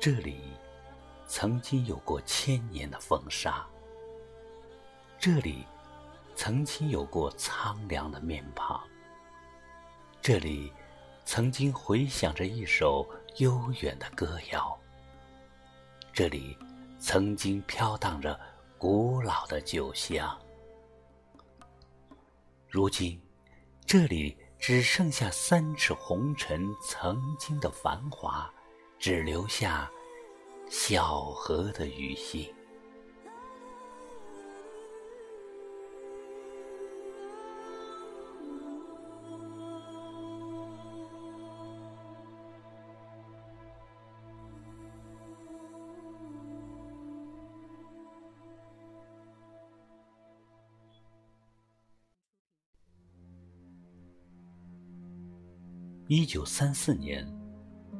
这里曾经有过千年的风沙，这里曾经有过苍凉的面庞，这里曾经回响着一首悠远的歌谣，这里曾经飘荡着古老的酒香。如今，这里只剩下三尺红尘曾经的繁华。只留下小河的余兴。一九三四年。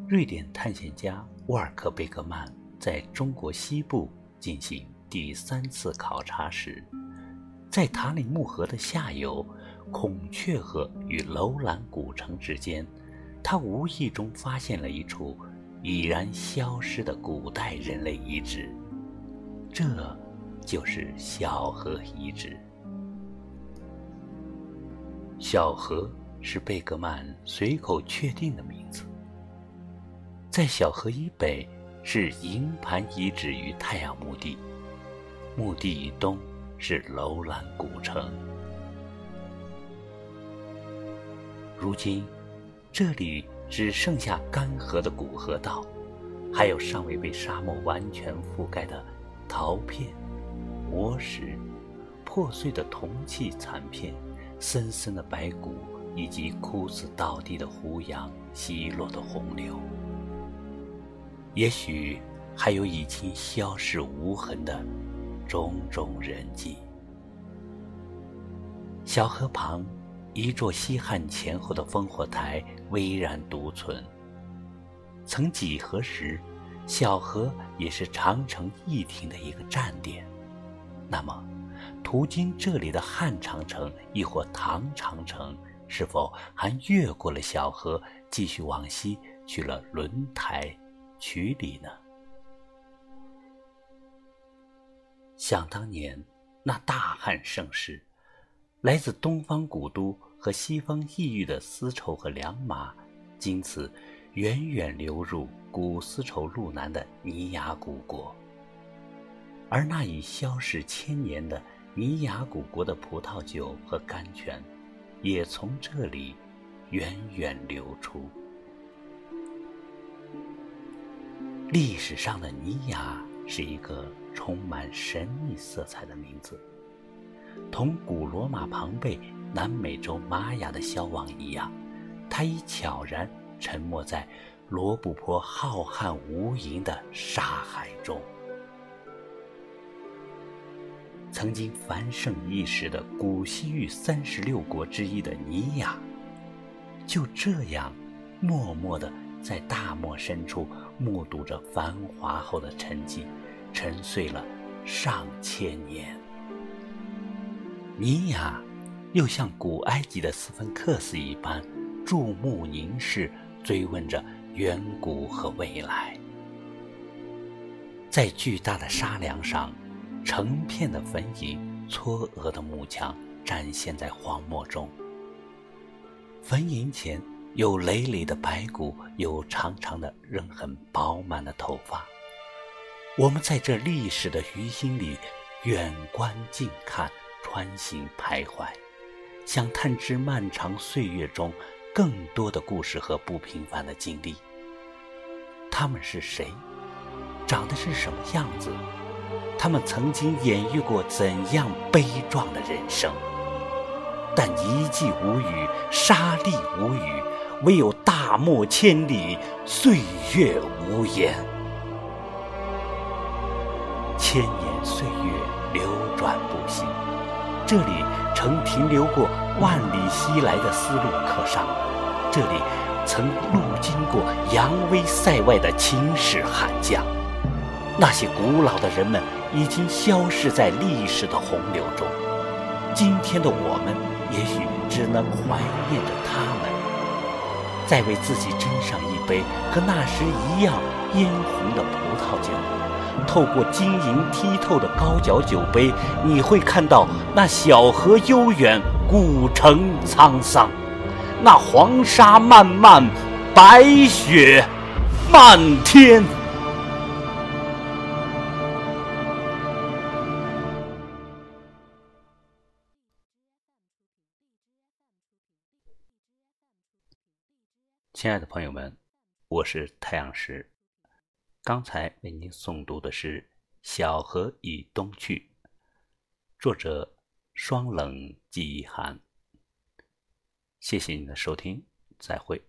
瑞典探险家沃尔克·贝格曼在中国西部进行第三次考察时，在塔里木河的下游孔雀河与楼兰古城之间，他无意中发现了一处已然消失的古代人类遗址，这就是小河遗址。小河是贝格曼随口确定的名字。在小河以北是营盘遗址与太阳墓地，墓地以东是楼兰古城。如今，这里只剩下干涸的古河道，还有尚未被沙漠完全覆盖的陶片、磨石、破碎的铜器残片、森森的白骨，以及枯死倒地的胡杨、稀落的洪流。也许还有已经消失无痕的种种人迹。小河旁，一座西汉前后的烽火台巍然独存。曾几何时，小河也是长城驿亭的一个站点。那么，途经这里的汉长城亦或唐长城，是否还越过了小河，继续往西去了轮台？曲里呢？想当年，那大汉盛世，来自东方古都和西方异域的丝绸和良马，经此远远流入古丝绸路南的尼雅古国。而那已消逝千年的尼雅古国的葡萄酒和甘泉，也从这里源远流出。历史上的尼雅是一个充满神秘色彩的名字，同古罗马庞贝、南美洲玛雅的消亡一样，它已悄然沉没在罗布泊浩瀚无垠的沙海中。曾经繁盛一时的古西域三十六国之一的尼雅，就这样默默地在大漠深处。目睹着繁华后的沉寂，沉睡了上千年。尼雅又像古埃及的斯芬克斯一般，注目凝视，追问着远古和未来。在巨大的沙梁上，成片的坟茔、嵯峨的墓墙展现在荒漠中。坟茔前。有累累的白骨，有长长的、仍很饱满的头发。我们在这历史的余兴里远观近看，穿行徘徊，想探知漫长岁月中更多的故事和不平凡的经历。他们是谁？长得是什么样子？他们曾经演绎过怎样悲壮的人生？但一季无语，沙砾无。唯有大漠千里，岁月无言。千年岁月流转不息，这里曾停留过万里西来的丝路客商，这里曾路经过扬威塞外的秦始悍将。那些古老的人们已经消逝在历史的洪流中，今天的我们也许只能怀念着他们。再为自己斟上一杯和那时一样嫣红的葡萄酒。透过晶莹剔透的高脚酒杯，你会看到那小河悠远，古城沧桑，那黄沙漫漫，白雪漫天。亲爱的朋友们，我是太阳石。刚才为您诵读的是《小河已东去》，作者双冷季寒。谢谢您的收听，再会。